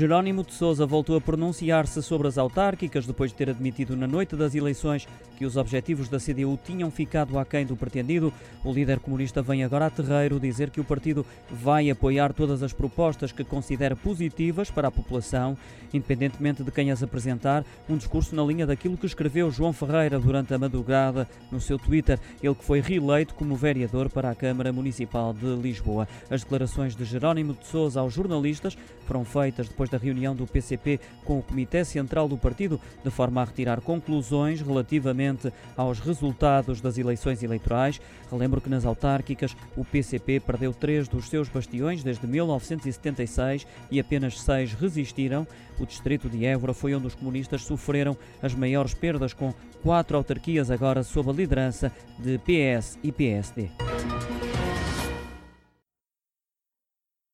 Jerónimo de Sousa voltou a pronunciar-se sobre as autárquicas depois de ter admitido na noite das eleições que os objetivos da CDU tinham ficado aquém do pretendido. O líder comunista vem agora a terreiro dizer que o partido vai apoiar todas as propostas que considera positivas para a população, independentemente de quem as apresentar. Um discurso na linha daquilo que escreveu João Ferreira durante a madrugada no seu Twitter, ele que foi reeleito como vereador para a Câmara Municipal de Lisboa. As declarações de Jerónimo de Sousa aos jornalistas foram feitas depois da reunião do PCP com o Comitê Central do Partido, de forma a retirar conclusões relativamente aos resultados das eleições eleitorais. Relembro que nas autárquicas o PCP perdeu três dos seus bastiões desde 1976 e apenas seis resistiram. O distrito de Évora foi onde os comunistas sofreram as maiores perdas, com quatro autarquias agora sob a liderança de PS e PSD.